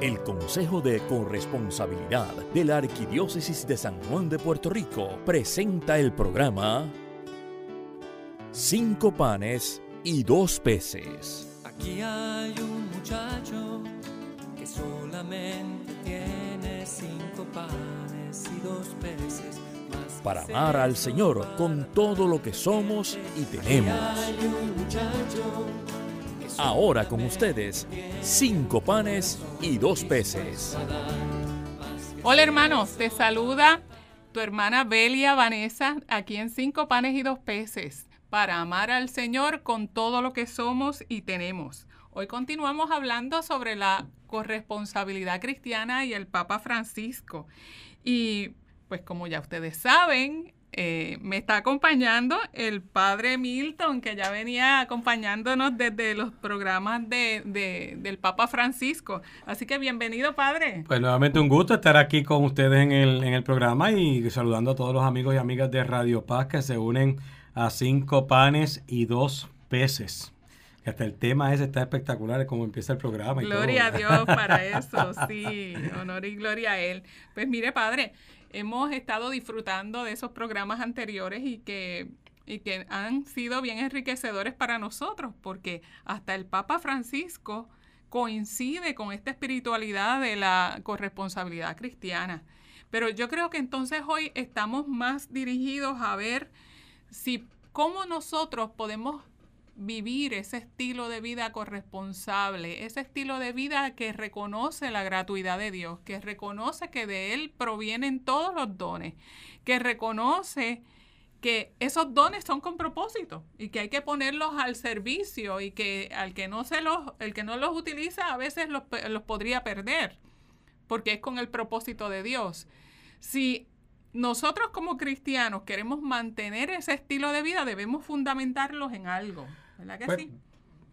El Consejo de Corresponsabilidad de la Arquidiócesis de San Juan de Puerto Rico presenta el programa Cinco panes y dos peces. Aquí hay un muchacho que solamente tiene cinco panes y dos peces. Para amar al Señor con todo lo que somos y tenemos. Hay un muchacho Ahora con ustedes, cinco panes y dos peces. Hola hermanos, te saluda tu hermana Belia Vanessa aquí en Cinco Panes y Dos Peces para amar al Señor con todo lo que somos y tenemos. Hoy continuamos hablando sobre la corresponsabilidad cristiana y el Papa Francisco. Y pues como ya ustedes saben, eh, me está acompañando el padre Milton, que ya venía acompañándonos desde los programas de, de- del Papa Francisco. Así que bienvenido, padre. Pues nuevamente un gusto estar aquí con ustedes en el, en el programa y saludando a todos los amigos y amigas de Radio Paz que se unen a cinco panes y dos peces. Hasta el tema ese está espectacular, como empieza el programa. y Gloria a. Dios para eso, sí, honor y gloria a Él. Pues mire, Padre, hemos estado disfrutando de esos programas anteriores y que, y que han sido bien enriquecedores para nosotros, porque hasta el Papa Francisco coincide con esta espiritualidad de la corresponsabilidad cristiana. Pero yo creo que entonces hoy estamos más dirigidos a ver si cómo nosotros podemos vivir ese estilo de vida corresponsable, ese estilo de vida que reconoce la gratuidad de Dios, que reconoce que de Él provienen todos los dones, que reconoce que esos dones son con propósito y que hay que ponerlos al servicio y que al que no se los, el que no los utiliza a veces los, los podría perder, porque es con el propósito de Dios. Si nosotros como cristianos queremos mantener ese estilo de vida, debemos fundamentarlos en algo. ¿Verdad que Pues, sí?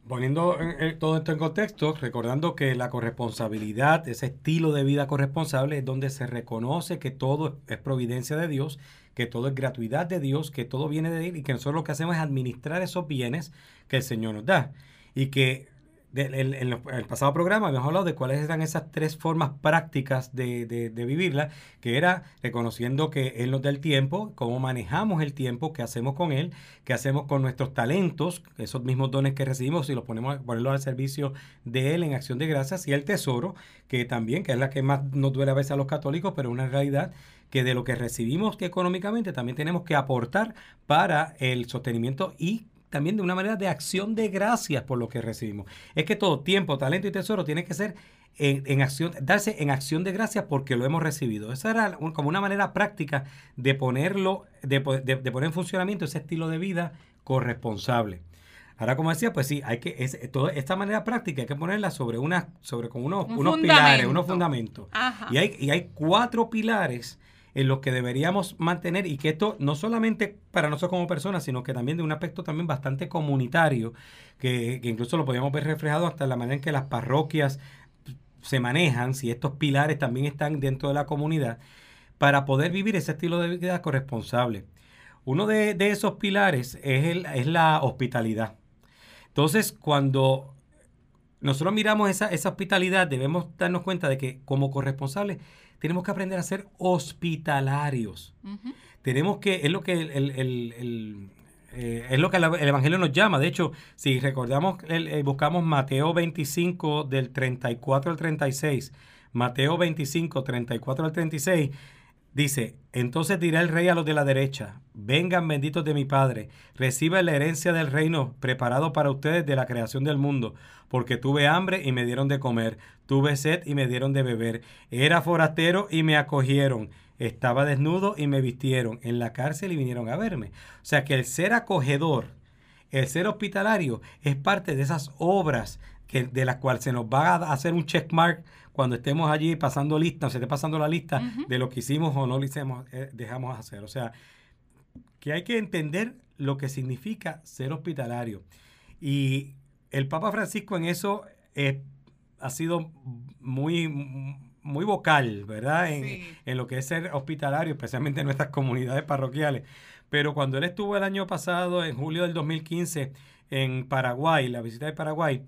Poniendo en- en todo esto en contexto, recordando que la corresponsabilidad, ese estilo de vida corresponsable, es donde se reconoce que todo es providencia de Dios, que todo es gratuidad de Dios, que todo viene de Él y que nosotros lo que hacemos es administrar esos bienes que el Señor nos da. Y que de- en, el pasado programa habíamos hablado de cuáles eran esas tres formas prácticas de, vivirla, que era reconociendo que Él nos da el tiempo, cómo manejamos el tiempo, qué hacemos con Él, qué hacemos con nuestros talentos, esos mismos dones que recibimos, y los ponemos ponerlos al servicio de Él en acción de gracias, y el tesoro, que también, que es la que más nos duele a veces a los católicos, pero una realidad que de lo que recibimos económicamente también tenemos que aportar para el sostenimiento y también de una manera de acción de gracias por lo que recibimos. Es que todo tiempo, talento y tesoro tiene que ser en, en acción, darse en acción de gracias porque lo hemos recibido. Esa era un- como una manera práctica de ponerlo, de, po- de- de poner en funcionamiento ese estilo de vida corresponsable. Ahora, como decía, pues sí, hay que, es, toda esta manera práctica hay que ponerla sobre una, sobre con unos, Un unos pilares, unos fundamentos. Ajá. Y hay, y hay cuatro pilares en los que deberíamos mantener y que esto no solamente para nosotros como personas, sino que también de un aspecto también bastante comunitario, que, incluso lo podríamos ver reflejado hasta la manera en que las parroquias se manejan, si estos pilares también están dentro de la comunidad, para poder vivir ese estilo de vida corresponsable. Uno de, de esos pilares es, el- es la hospitalidad. Entonces, cuando nosotros miramos esa, esa hospitalidad, debemos darnos cuenta de que como corresponsables tenemos que aprender a ser hospitalarios. Tenemos que, es lo que el, el- el- el, eh, es lo que el, el Evangelio nos llama. De hecho, si recordamos, el- eh, buscamos Mateo 25 del 34 al 36, Mateo 25, 34 al 36, dice, entonces dirá el rey a los de la derecha, vengan benditos de mi Padre, reciban la herencia del reino preparado para ustedes de la creación del mundo, porque tuve hambre y me dieron de comer, tuve sed y me dieron de beber, era forastero y me acogieron, estaba desnudo y me vistieron, en la cárcel y vinieron a verme. O sea que el ser acogedor, el ser hospitalario es parte de esas obras que, de las cuales se nos va a hacer un checkmark cuando estemos allí pasando lista, o se esté pasando la lista de lo que hicimos o no lo hicimos, eh, dejamos hacer. O sea, que hay que entender lo que significa ser hospitalario. Y el Papa Francisco en eso eh, ha sido muy, muy vocal, ¿verdad? En, Sí. en lo que es ser hospitalario, especialmente en nuestras comunidades parroquiales. Pero cuando él estuvo el año pasado, en julio del 2015, en Paraguay, la visita de Paraguay,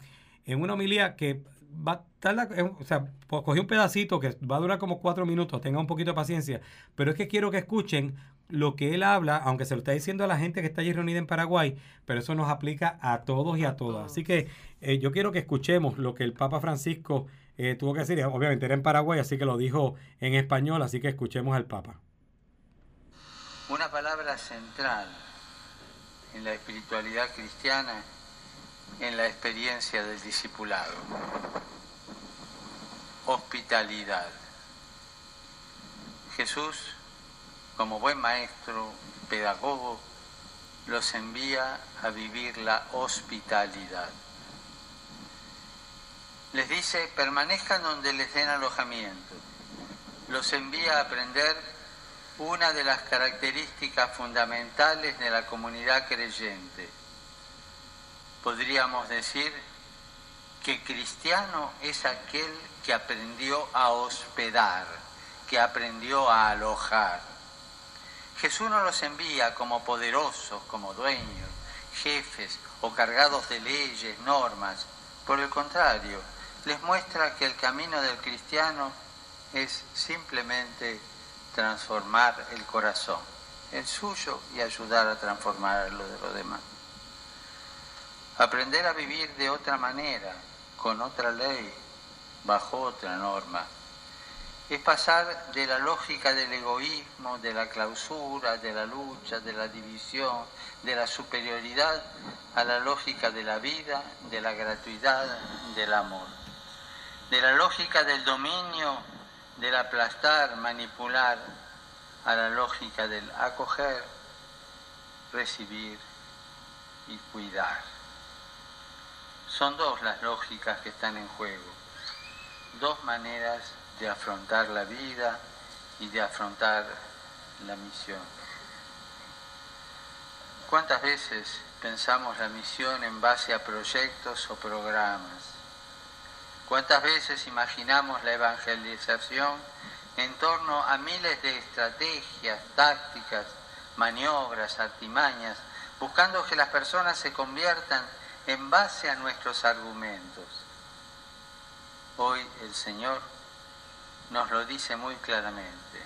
en una homilía que va a tardar, eh, o sea, pues cogí un pedacito que va a durar como cuatro minutos, tenga un poquito de paciencia, pero es que quiero que escuchen lo que él habla, aunque se lo está diciendo a la gente que está allí reunida en Paraguay, pero eso nos aplica a todos y a, todas. Así que eh, yo quiero que escuchemos lo que el Papa Francisco eh, tuvo que decir. Obviamente era en Paraguay, así que lo dijo en español, así que escuchemos al Papa. Una palabra central en la espiritualidad cristiana, en la experiencia del discipulado. Hospitalidad. Jesús, como buen maestro, pedagogo, los envía a vivir la hospitalidad. Les dice, permanezcan donde les den alojamiento. Los envía a aprender una de las características fundamentales de la comunidad creyente. Podríamos decir que cristiano es aquel que aprendió a hospedar, que aprendió a alojar. Jesús no los envía como poderosos, como dueños, jefes o cargados de leyes, normas. Por el contrario, les muestra que el camino del cristiano es simplemente transformar el corazón, el suyo, y ayudar a transformar lo de los demás. Aprender a vivir de otra manera, con otra ley, bajo otra norma. Es pasar de la lógica del egoísmo, de la clausura, de la lucha, de la división, de la superioridad, a la lógica de la vida, de la gratuidad, del amor. De la lógica del dominio del aplastar, manipular, a la lógica del acoger, recibir y cuidar. Son dos las lógicas que están en juego, dos maneras de afrontar la vida y de afrontar la misión. ¿Cuántas veces pensamos la misión en base a proyectos o programas? ¿Cuántas veces imaginamos la evangelización en torno a miles de estrategias, tácticas, maniobras, artimañas, buscando que las personas se conviertan en base a nuestros argumentos? Hoy el Señor nos lo dice muy claramente.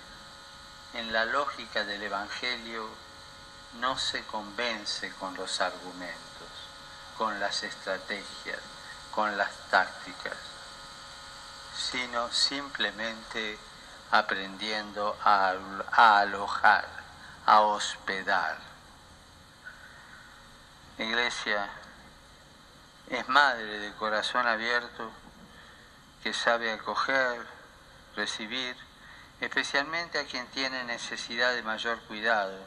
En la lógica del Evangelio no se convence con los argumentos, con las estrategias, con las tácticas sino simplemente aprendiendo a, alojar, a hospedar. La iglesia es madre de corazón abierto que sabe acoger, recibir, especialmente a quien tiene necesidad de mayor cuidado,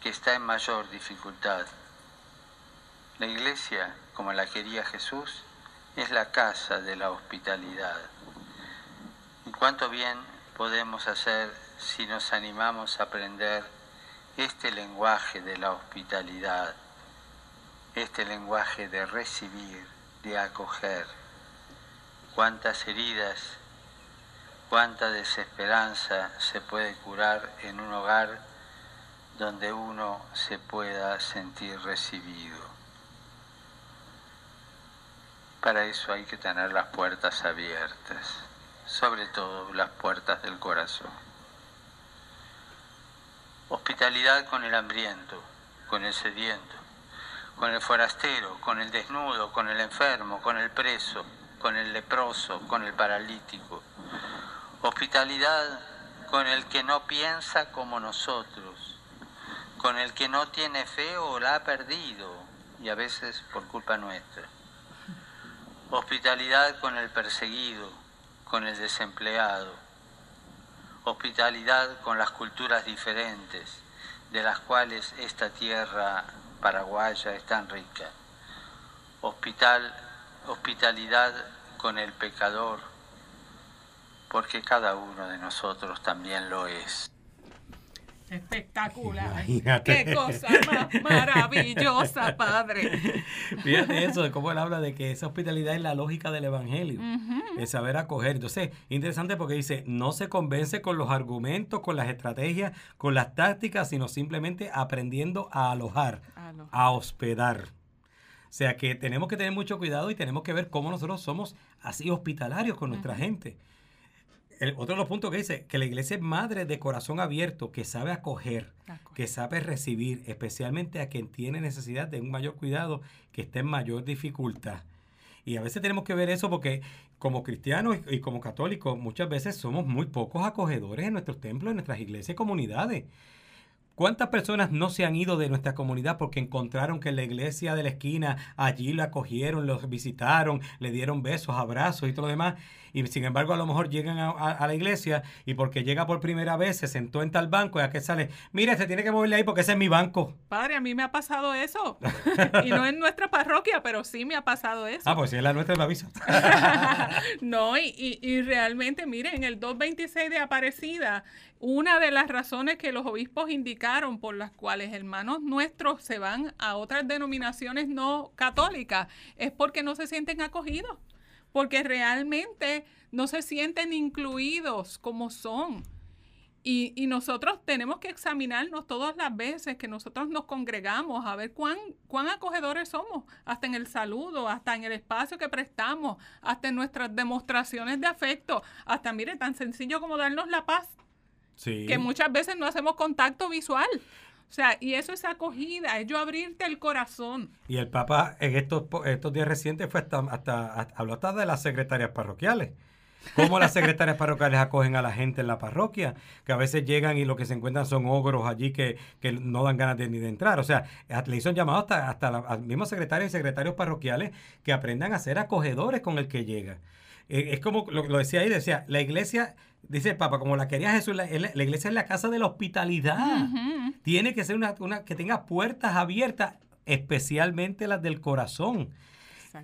que está en mayor dificultad. La iglesia, como la quería Jesús, es la casa de la hospitalidad. ¿Y cuánto bien podemos hacer si nos animamos a aprender este lenguaje de la hospitalidad, este lenguaje de recibir, de acoger? Cuántas heridas, cuánta desesperanza se puede curar en un hogar donde uno se pueda sentir recibido. Para eso hay que tener las puertas abiertas, sobre todo las puertas del corazón. Hospitalidad con el hambriento, con el sediento, con el forastero, con el desnudo, con el enfermo, con el preso, con el leproso, con el paralítico. Hospitalidad con el que no piensa como nosotros, con el que no tiene fe o la ha perdido, y a veces por culpa nuestra Hospitalidad con el perseguido, con el desempleado. Hospitalidad con las culturas diferentes, de las cuales esta tierra paraguaya es tan rica. Hospital, hospitalidad con el pecador, porque cada uno de nosotros también lo es. Espectacular. Qué cosa más maravillosa, Padre. Fíjate eso, de cómo él habla de que esa hospitalidad es la lógica del Evangelio, el saber acoger. Entonces, interesante porque dice, no se convence con los argumentos, con las estrategias, con las tácticas, sino simplemente aprendiendo a alojar, a hospedar. O sea que tenemos que tener mucho cuidado y tenemos que ver cómo nosotros somos así hospitalarios con nuestra gente. El, otro de los puntos que dice que la iglesia es madre de corazón abierto, que sabe acoger, que sabe recibir, especialmente a quien tiene necesidad de un mayor cuidado, que esté en mayor dificultad. Y a veces tenemos que ver eso porque como cristianos y, como católicos muchas veces somos muy pocos acogedores en nuestros templos, en nuestras iglesias y comunidades. ¿Cuántas personas no se han ido de nuestra comunidad porque encontraron que en la iglesia de la esquina allí lo acogieron, los visitaron, le dieron besos, abrazos y todo lo demás? y sin embargo a lo mejor llegan a, la iglesia y porque llega por primera vez se sentó en tal banco y a que sale, mire, se tiene que moverle ahí porque ese es mi banco. Padre, a mí me ha pasado eso. y no en nuestra parroquia, pero sí me ha pasado eso. Ah, pues si es la nuestra, me avisa. no, y, y, realmente, mire, en el 226 de Aparecida, una de las razones que los obispos indicaron por las cuales hermanos nuestros se van a otras denominaciones no católicas es porque no se sienten acogidos porque realmente no se sienten incluidos como son. Y, nosotros tenemos que examinarnos todas las veces que nosotros nos congregamos a ver cuán, cuán acogedores somos, hasta en el saludo, hasta en el espacio que prestamos, hasta en nuestras demostraciones de afecto, hasta, mire, tan sencillo como darnos la paz. Sí. Que muchas veces no hacemos contacto visual. O sea, y eso es acogida, es yo abrirte el corazón. Y el Papa en estos, estos días recientes fue hasta, hasta, habló hasta de las secretarias parroquiales. Cómo las secretarias parroquiales acogen a la gente en la parroquia, que a veces llegan y lo que se encuentran son ogros allí que, no dan ganas de, ni de entrar. O sea, le hizo un llamado hasta, hasta los mismos secretarios y secretarios parroquiales que aprendan a ser acogedores con el que llega. Eh, es como lo, lo decía ahí, decía, la iglesia dice el Papa, como la quería Jesús, la, iglesia es la casa de la hospitalidad. Tiene que ser una, una, que tenga puertas abiertas, especialmente las del corazón.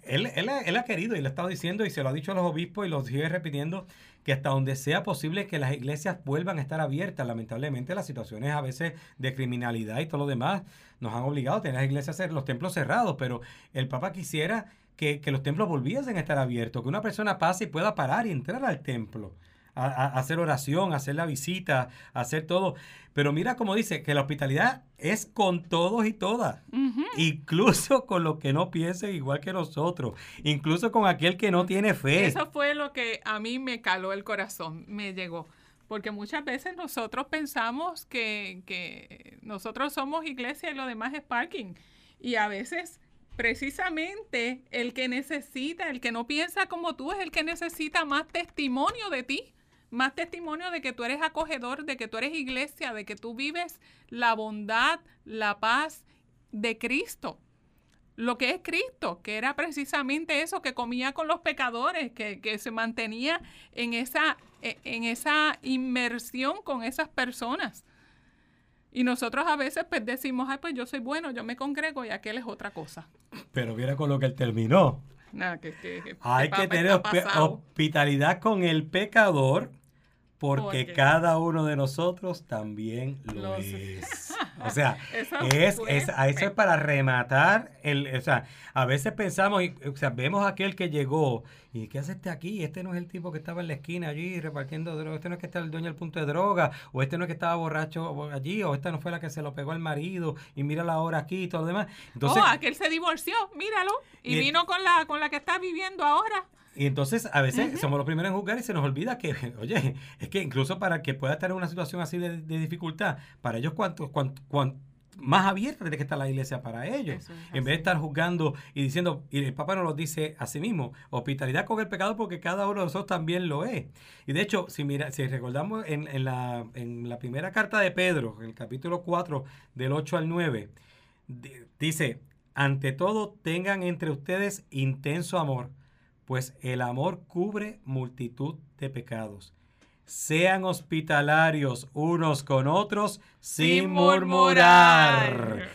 Él, él, él, ha querido y lo ha estado diciendo y se lo ha dicho a los obispos y lo sigue repitiendo que hasta donde sea posible que las iglesias vuelvan a estar abiertas. Lamentablemente las situaciones a veces de criminalidad y todo lo demás nos han obligado a tener las iglesias, los templos cerrados, pero el Papa quisiera que, que los templos volviesen a estar abiertos, que una persona pase y pueda parar y entrar al templo a, hacer oración, a hacer la visita, a hacer todo. Pero mira como dice, que la hospitalidad es con todos y todas, incluso con los que no piensen igual que nosotros, incluso con aquel que no tiene fe. Eso fue lo que a mí me caló el corazón, me llegó. Porque muchas veces nosotros pensamos que, que nosotros somos iglesia y lo demás es parking. Y a veces precisamente el que necesita, el que no piensa como tú, es el que necesita más testimonio de ti más testimonio de que tú eres acogedor, de que tú eres iglesia, de que tú vives la bondad, la paz de Cristo. Lo que es Cristo, que era precisamente eso, que comía con los pecadores, que, se mantenía en esa, e, en esa inmersión con esas personas. Y nosotros a veces pues decimos, ay, pues yo soy bueno, yo me congrego y aquel es otra cosa. Pero mira con lo que él terminó. Hay que tener hospitalidad con el pecador porque, cada uno de nosotros también lo es. O sea, es, es, a eso es para rematar. El, o sea, a veces pensamos, o sea, vemos a aquel que llegó y ¿qué hace este aquí? Este no es el tipo que estaba en la esquina allí repartiendo droga. Este no es que está el dueño del punto de droga. O este no es que estaba borracho allí. O esta no fue la que se lo pegó al marido. Y mira la hora aquí y todo lo demás. Entonces, oh, aquel se divorció, míralo. Y, vino con la, con la que está viviendo ahora. Y entonces a veces somos los primeros en juzgar y se nos olvida que, oye, es que incluso para que pueda estar en una situación así de, dificultad, para ellos cuánto, cuánto, más abierta tiene que estar la iglesia para ellos. en vez de estar juzgando y diciendo, y el Papa nos lo dice a sí mismo, hospitalidad con el pecado porque cada uno de nosotros también lo es. Y de hecho, si mira, si recordamos en, en, la, en la primera carta de Pedro, en el capítulo 4, del 8 al 9, dice, ante todo tengan entre ustedes intenso amor pues el amor cubre multitud de pecados. Sean hospitalarios unos con otros sin, murmurar.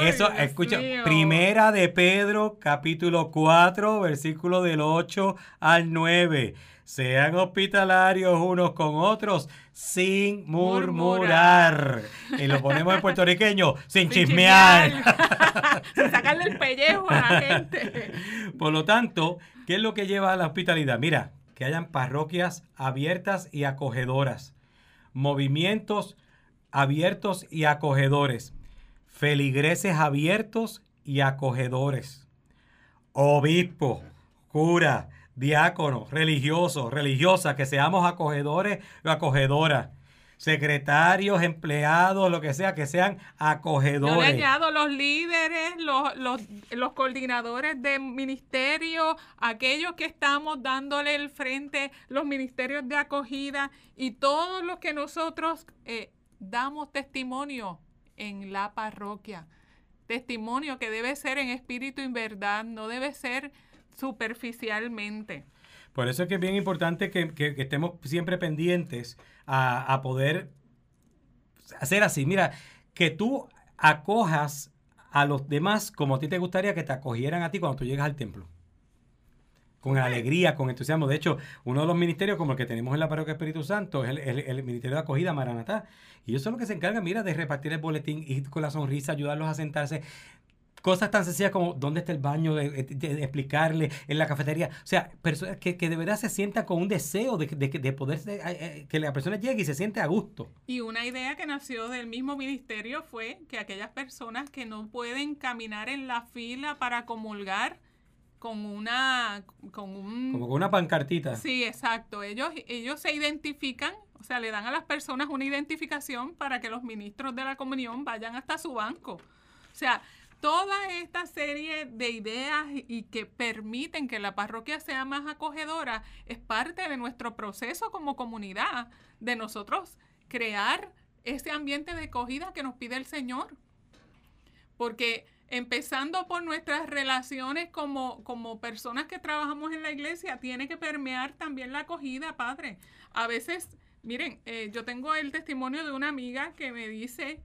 Eso, escucha, primera de Pedro, capítulo 4, versículo del 8 al 9. Sean hospitalarios unos con otros sin murmurar. Y lo ponemos en puertorriqueño, sin, chismear. sin sacarle el pellejo a la gente. Por lo tanto, ¿Qué es lo que lleva a la hospitalidad? Mira, que hayan parroquias abiertas y acogedoras, movimientos abiertos y acogedores, feligreses abiertos y acogedores, obispo, cura, diácono, religioso, religiosa, que seamos acogedores o acogedoras secretarios, empleados, lo que sea, que sean acogedores. Yo los líderes, los, los, los coordinadores de ministerio, aquellos que estamos dándole el frente, los ministerios de acogida y todos los que nosotros eh, damos testimonio en la parroquia. Testimonio que debe ser en espíritu y en verdad, no debe ser superficialmente. Por eso es que es bien importante que, estemos siempre pendientes a, poder hacer así. Mira, que tú acojas a los demás como a ti te gustaría que te acogieran a ti cuando tú llegas al templo. Con alegría, con entusiasmo. De hecho, uno de los ministerios como el que tenemos en la parroquia Espíritu Santo es el, Ministerio de Acogida Maranatá. Y ellos son los que se encargan, mira, de repartir el boletín, ir con la sonrisa, ayudarlos a sentarse cosas tan sencillas como dónde está el baño, de, explicarle en la cafetería. O sea, personas que, de verdad se sientan con un deseo de, de, poder, eh, eh, que la persona llegue y se siente a gusto. Y una idea que nació del mismo ministerio fue que aquellas personas que no pueden caminar en la fila para comulgar, con una con un como con una pancartita. Sí, exacto. Ellos ellos se identifican, o sea, le dan a las personas una identificación para que los ministros de la comunión vayan hasta su banco. O sea, toda esta serie de ideas y que permiten que la parroquia sea más acogedora es parte de nuestro proceso como comunidad, de nosotros crear ese ambiente de acogida que nos pide el Señor. Porque empezando por nuestras relaciones como, como personas que trabajamos en la iglesia, tiene que permear también la acogida, Padre. A veces, miren, eh, yo tengo el testimonio de una amiga que me dice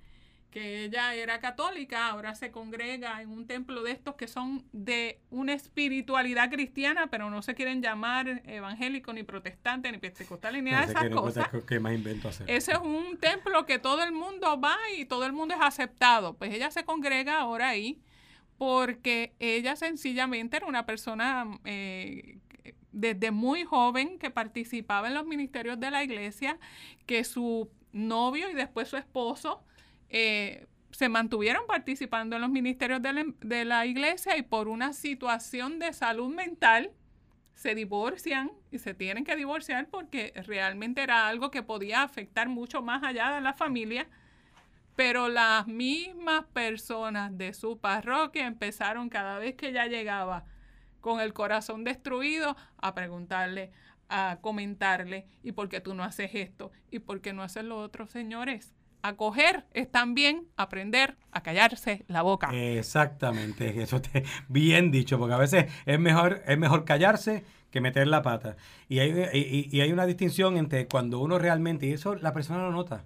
que ella era católica, ahora se congrega en un templo de estos que son de una espiritualidad cristiana, pero no se quieren llamar evangélico ni protestante ni pentecostal ni nada de esas cosas. ¿Qué más invento hacer? Ese es un templo que todo el mundo va y todo el mundo es aceptado. Pues ella se congrega ahora ahí porque ella sencillamente era una persona eh, desde muy joven que participaba en los ministerios de la iglesia, que su novio y después su esposo eh, se mantuvieron participando en los ministerios de la, iglesia y por una situación de salud mental se divorcian y se tienen que divorciar porque realmente era algo que podía afectar mucho más allá de la familia. Pero las mismas personas de su parroquia empezaron cada vez que ella llegaba con el corazón destruido a preguntarle, a comentarle, ¿y por qué tú no haces esto? ¿Y por qué no haces lo otro, señores? Acoger es también aprender a callarse la boca. Exactamente, eso te bien dicho, porque a veces es mejor, es mejor callarse que meter la pata. Y hay, y, hay una distinción entre cuando uno realmente, y eso la persona lo nota,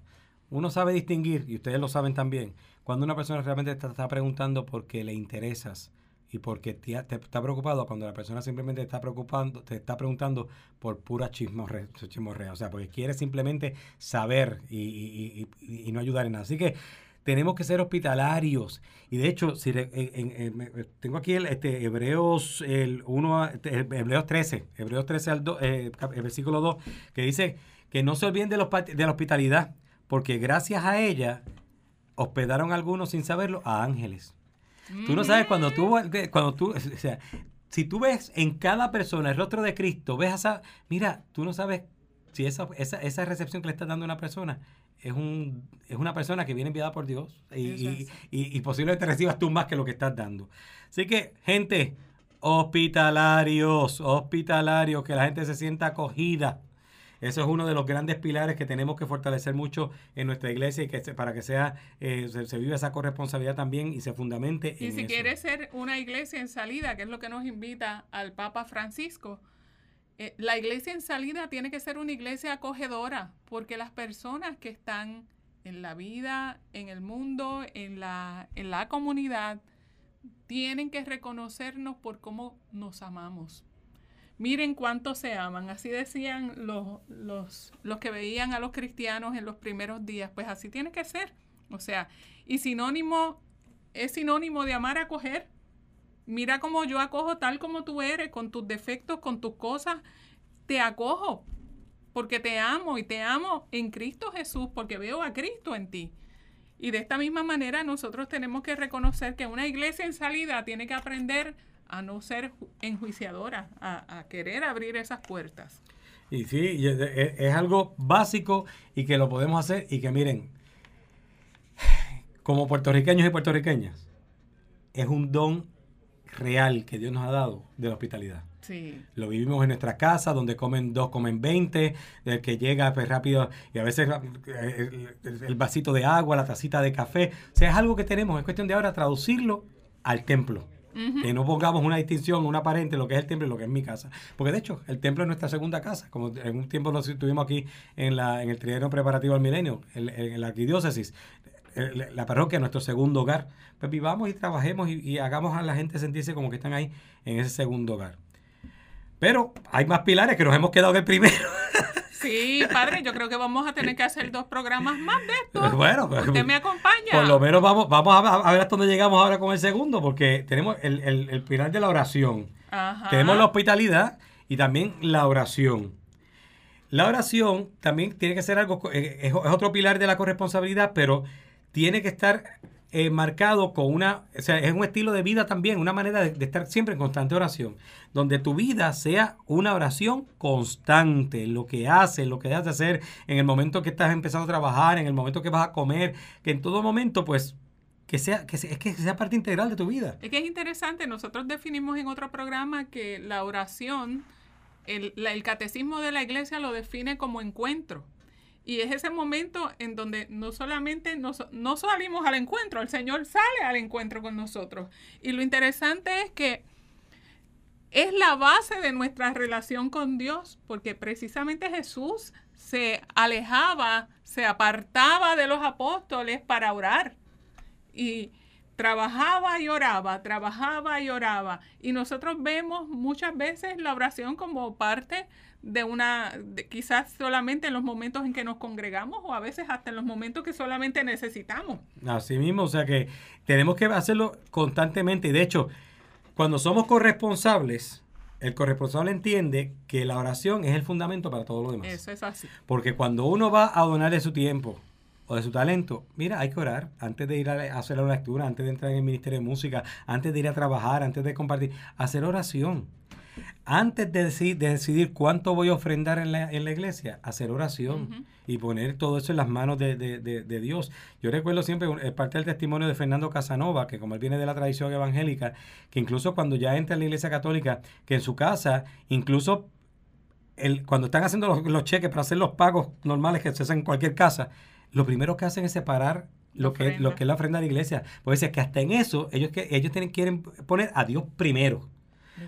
uno sabe distinguir, y ustedes lo saben también, cuando una persona realmente te está preguntando porque le interesas, y porque te, está preocupado cuando la persona simplemente está preocupando, te está preguntando por pura chismorrea, o sea, porque quiere simplemente saber y, no ayudar en nada. Así que tenemos que ser hospitalarios. Y de hecho, si tengo aquí el este, Hebreos el 1 este, Hebreos 13, Hebreos 13 al eh, el versículo 2, que dice que no se olviden de, los, de la hospitalidad, porque gracias a ella hospedaron algunos sin saberlo a ángeles. Tú no sabes cuando tú, cuando tú, o sea, si tú ves en cada persona el rostro de Cristo, ves esa, mira, tú no sabes si esa, esa, esa recepción que le estás dando a una persona es, un, es una persona que viene enviada por Dios y, y, posiblemente recibas tú más que lo que estás dando. Así que, gente, hospitalarios, hospitalarios, que la gente se sienta acogida eso es uno de los grandes pilares que tenemos que fortalecer mucho en nuestra iglesia y que para que sea eh, se, viva esa corresponsabilidad también y se fundamente y si quiere ser una iglesia en salida, que es lo que nos invita al Papa Francisco, eh, la iglesia en salida tiene que ser una iglesia acogedora, porque las personas que están en la vida, en el mundo, en la, en la comunidad, tienen que reconocernos por cómo nos amamos. Miren cuánto se aman. Así decían los, los, los que veían a los cristianos en los primeros días. Pues así tiene que ser. O sea, y sinónimo, es sinónimo de amar, acoger. Mira cómo yo acojo tal como tú eres, con tus defectos, con tus cosas. Te acojo porque te amo y te amo en Cristo Jesús, porque veo a Cristo en ti. Y de esta misma manera nosotros tenemos que reconocer que una iglesia en salida tiene que aprender a no ser enjuiciadora, a, querer abrir esas puertas. Y sí, es, algo básico y que lo podemos hacer y que miren, como puertorriqueños y puertorriqueñas, es un don real que Dios nos ha dado de la hospitalidad. Sí. Lo vivimos en nuestra casa, donde comen dos, comen veinte, el que llega pues, rápido y a veces eh, el, vasito de agua, la tacita de café. O sea, es algo que tenemos, es cuestión de ahora traducirlo al templo. Que no pongamos una distinción, una aparente, lo que es el templo y lo que es mi casa. Porque de hecho, el templo es nuestra segunda casa. Como en un tiempo lo tuvimos aquí en, la, en el trienio preparativo al milenio, en, la arquidiócesis la parroquia, nuestro segundo hogar. Pues vivamos y trabajemos y, hagamos a la gente sentirse como que están ahí en ese segundo hogar. Pero hay más pilares que nos hemos quedado del primero. Sí, padre, yo creo que vamos a tener que hacer dos programas más de esto. Bueno, pues, usted me acompaña. Por lo menos vamos, vamos a, ver hasta dónde llegamos ahora con el segundo, porque tenemos el, el, pilar de la oración. Tenemos la hospitalidad y también la oración. La oración también tiene que ser algo, eh, es otro pilar de la corresponsabilidad, pero tiene que estar eh, marcado con una, o sea, es un estilo de vida también, una manera de, estar siempre en constante oración, donde tu vida sea una oración constante, lo que haces, lo que debes de hacer en el momento que estás empezando a trabajar, en el momento que vas a comer, que en todo momento, pues, que sea, que sea, que sea parte integral de tu vida. Es que es interesante, nosotros definimos en otro programa que la oración, el, el catecismo de la iglesia lo define como encuentro. Y es ese momento en donde no solamente nos, no salimos al encuentro, el Señor sale al encuentro con nosotros. Y lo interesante es que es la base de nuestra relación con Dios, porque precisamente Jesús se alejaba, se apartaba de los apóstoles para orar. Y trabajaba y oraba, trabajaba y oraba. Y nosotros vemos muchas veces la oración como parte de una, quizás solamente en los momentos en que nos congregamos o a veces hasta en los momentos que solamente necesitamos. Así mismo, o sea que tenemos que hacerlo constantemente y de hecho, cuando somos corresponsables, el corresponsable entiende que la oración es el fundamento para todo lo demás. Eso es así. Porque cuando uno va a donar de su tiempo o de su talento, mira, hay que orar antes de ir a hacer la lectura, antes de entrar en el ministerio de música, antes de ir a trabajar, antes de compartir, hacer oración antes de, decidir cuánto voy a ofrendar en la, iglesia, hacer oración y poner todo eso en las manos de, Dios. Yo recuerdo siempre, es parte del testimonio de Fernando Casanova, que como él viene de la tradición evangélica, que incluso cuando ya entra en la iglesia católica, que en su casa, incluso el, cuando están haciendo los, cheques para hacer los pagos normales que se hacen en cualquier casa, lo primero que hacen es separar lo que, lo que es la ofrenda de la iglesia. Puede ser que hasta en eso ellos, que, ellos tienen, quieren poner a Dios primero.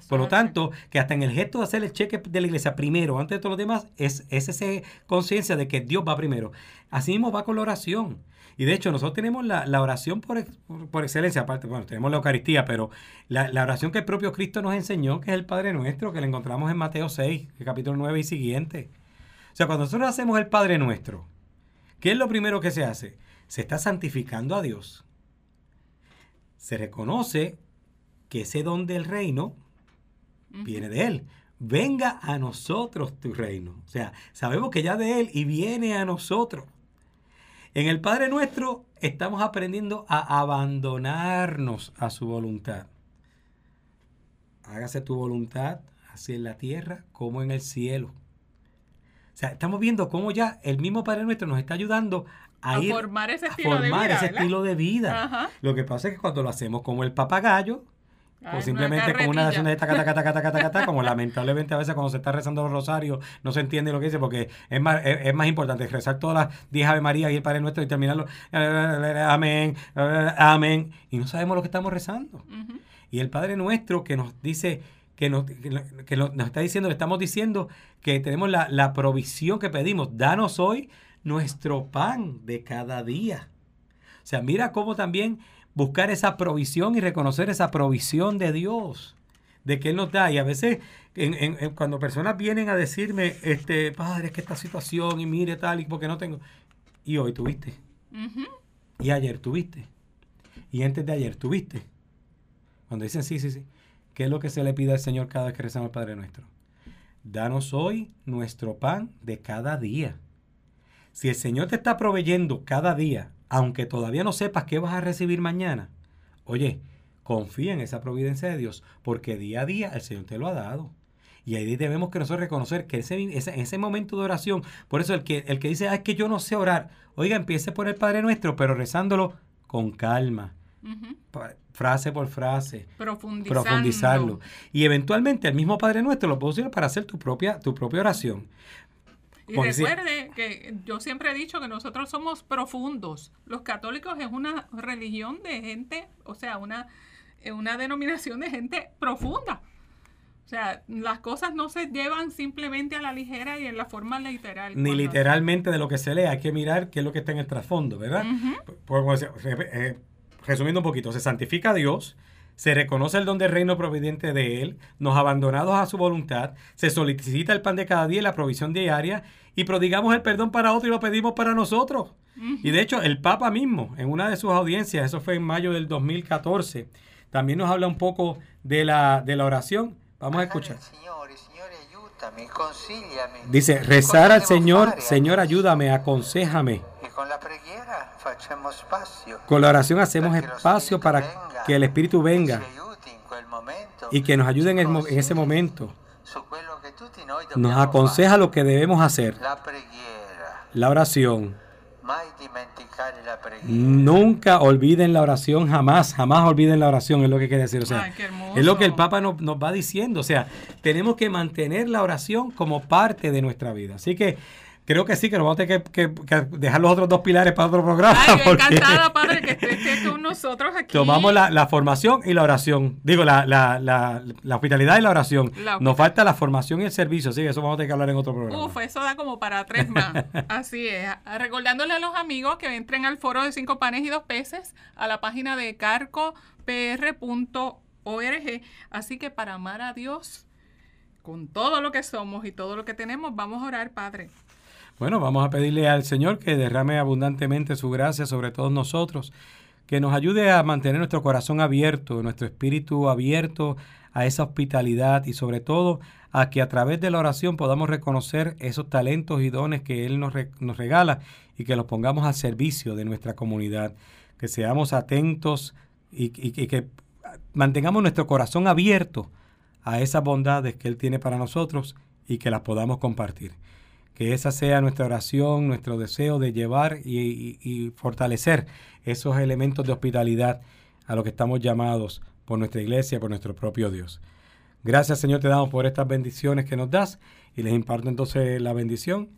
Por lo tanto, que hasta en el gesto de hacer el cheque de la iglesia primero, antes de todos los demás, es, esa conciencia de que Dios va primero. Así mismo va con la oración. Y de hecho, nosotros tenemos la, oración por, por, excelencia, aparte, bueno, tenemos la Eucaristía, pero la, oración que el propio Cristo nos enseñó, que es el Padre Nuestro, que la encontramos en Mateo 6, el capítulo 9 y siguiente. O sea, cuando nosotros hacemos el Padre Nuestro, ¿qué es lo primero que se hace? Se está santificando a Dios. Se reconoce que ese don del reino viene de Él. Venga a nosotros tu reino. O sea, sabemos que ya de Él y viene a nosotros. En el Padre nuestro estamos aprendiendo a abandonarnos a su voluntad. Hágase tu voluntad así en la tierra como en el cielo. O sea, estamos viendo cómo ya el mismo Padre nuestro nos está ayudando a, formar ese estilo de vida. Ese estilo de vida. Lo que pasa es que cuando lo hacemos como el papagayo, o simplemente con una oración de taca, taca, taca, taca, taca, taca, como lamentablemente a veces cuando se está rezando los rosarios no se entiende lo que dice, porque es más, es, más importante rezar todas las 10 Ave María y el Padre Nuestro y terminarlo, amén, amén, y no sabemos lo que estamos rezando. Y el Padre Nuestro que nos dice, que nos, que nos, está diciendo, le estamos diciendo que tenemos la, la provisión que pedimos, danos hoy nuestro pan de cada día. O sea, mira cómo también buscar esa provisión y reconocer esa provisión de Dios, de que Él nos da. Y a veces cuando personas vienen a decirme, este, padre, es que esta situación y mire tal y porque no tengo. Y hoy tuviste. Y ayer tuviste. Y antes de ayer tuviste. Cuando dicen sí, sí, sí. ¿Qué es lo que se le pide al Señor cada vez que rezamos al Padre nuestro? Danos hoy nuestro pan de cada día. Si el Señor te está proveyendo cada día aunque todavía no sepas qué vas a recibir mañana, oye, confía en esa providencia de Dios, porque día a día el Señor te lo ha dado. Y ahí debemos que nosotros reconocer que ese, ese, ese momento de oración, por eso el que, el que dice, ah, es que yo no sé orar, oiga, empiece por el Padre Nuestro, pero rezándolo con calma, frase por frase, profundizarlo. Y eventualmente el mismo Padre Nuestro lo puede usar para hacer tu propia, tu propia oración. Y recuerde que yo siempre he dicho que nosotros somos profundos. Los católicos es una religión de gente, o sea, una, una denominación de gente profunda. O sea, las cosas no se llevan simplemente a la ligera y en la forma literal. Ni literalmente de lo que se lee, hay que mirar qué es lo que está en el trasfondo, ¿verdad? Eh, resumiendo un poquito, se santifica a Dios, se reconoce el don del reino providente de Él, nos abandonados a su voluntad, se solicita el pan de cada día y la provisión diaria, y prodigamos el perdón para otro y lo pedimos para nosotros. Y de hecho, el Papa mismo, en una de sus audiencias, eso fue en mayo del 2014, también nos habla un poco de la, de la oración Vamos a escuchar. Dice, rezar al Señor, Señor, ayúdame, aconsejame. Con la oración hacemos espacio para que el Espíritu venga y que nos ayude en, en ese momento. Nos aconseja lo que debemos hacer. La oración Nunca olviden la oración, jamás, jamás olviden la oración, es lo que quiere decir. O sea, es lo que el Papa nos, nos va diciendo. O sea, tenemos que mantener la oración como parte de nuestra vida. Así que creo que sí, que nos vamos a tener que, dejar los otros dos pilares para otro programa. Ay, encantada, padre, que estés con nosotros aquí. Tomamos la, formación y la oración. Digo, la, la, hospitalidad y la oración. nos falta la formación y el servicio, sí, eso vamos a tener que hablar en otro programa. Uf, eso da como para tres más. Así es. Recordándole a los amigos que entren al foro de cinco panes y dos peces, a la página de carcopr.org. Así que para amar a Dios con todo lo que somos y todo lo que tenemos, vamos a orar, Padre. Bueno, vamos a pedirle al Señor que derrame abundantemente su gracia sobre todos nosotros, que nos ayude a mantener nuestro corazón abierto, nuestro espíritu abierto a esa hospitalidad y sobre todo a que a través de la oración podamos reconocer esos talentos y dones que Él nos, regala y que los pongamos al servicio de nuestra comunidad, que seamos atentos y, y que mantengamos nuestro corazón abierto a esas bondades que Él tiene para nosotros y que las podamos compartir. Que esa sea nuestra oración, nuestro deseo de llevar y, fortalecer esos elementos de hospitalidad a lo que estamos llamados por nuestra iglesia, por nuestro propio Dios. Gracias Señor te damos por estas bendiciones que nos das y les imparto entonces la bendición.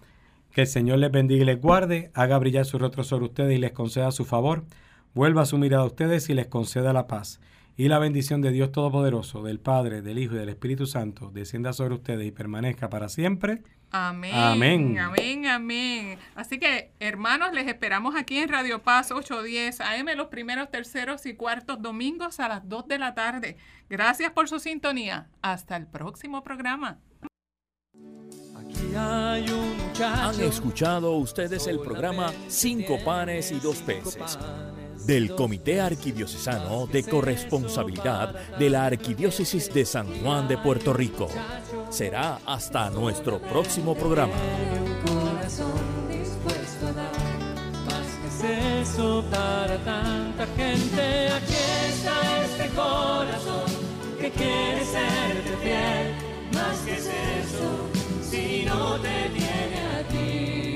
Que el Señor les bendiga y les guarde, haga brillar su rostro sobre ustedes y les conceda su favor, vuelva su mirada a ustedes y les conceda la paz. Y la bendición de Dios Todopoderoso, del Padre, del Hijo y del Espíritu Santo, descienda sobre ustedes y permanezca para siempre. Amén. Amén. Amén, amén. Así que, hermanos, les esperamos aquí en Radio Paz 810 AM los primeros, terceros y cuartos domingos a las 2 de la tarde. Gracias por su sintonía. Hasta el próximo programa. Aquí hay un Han escuchado ustedes el programa Cinco panes y dos peces del Comité Arquidiocesano de Corresponsabilidad de la Arquidiócesis de San Juan de Puerto Rico. Será hasta nuestro próximo programa. eso para tanta gente. Aquí está este corazón que quiere serte fiel. Más que es eso, si no te tiene a ti.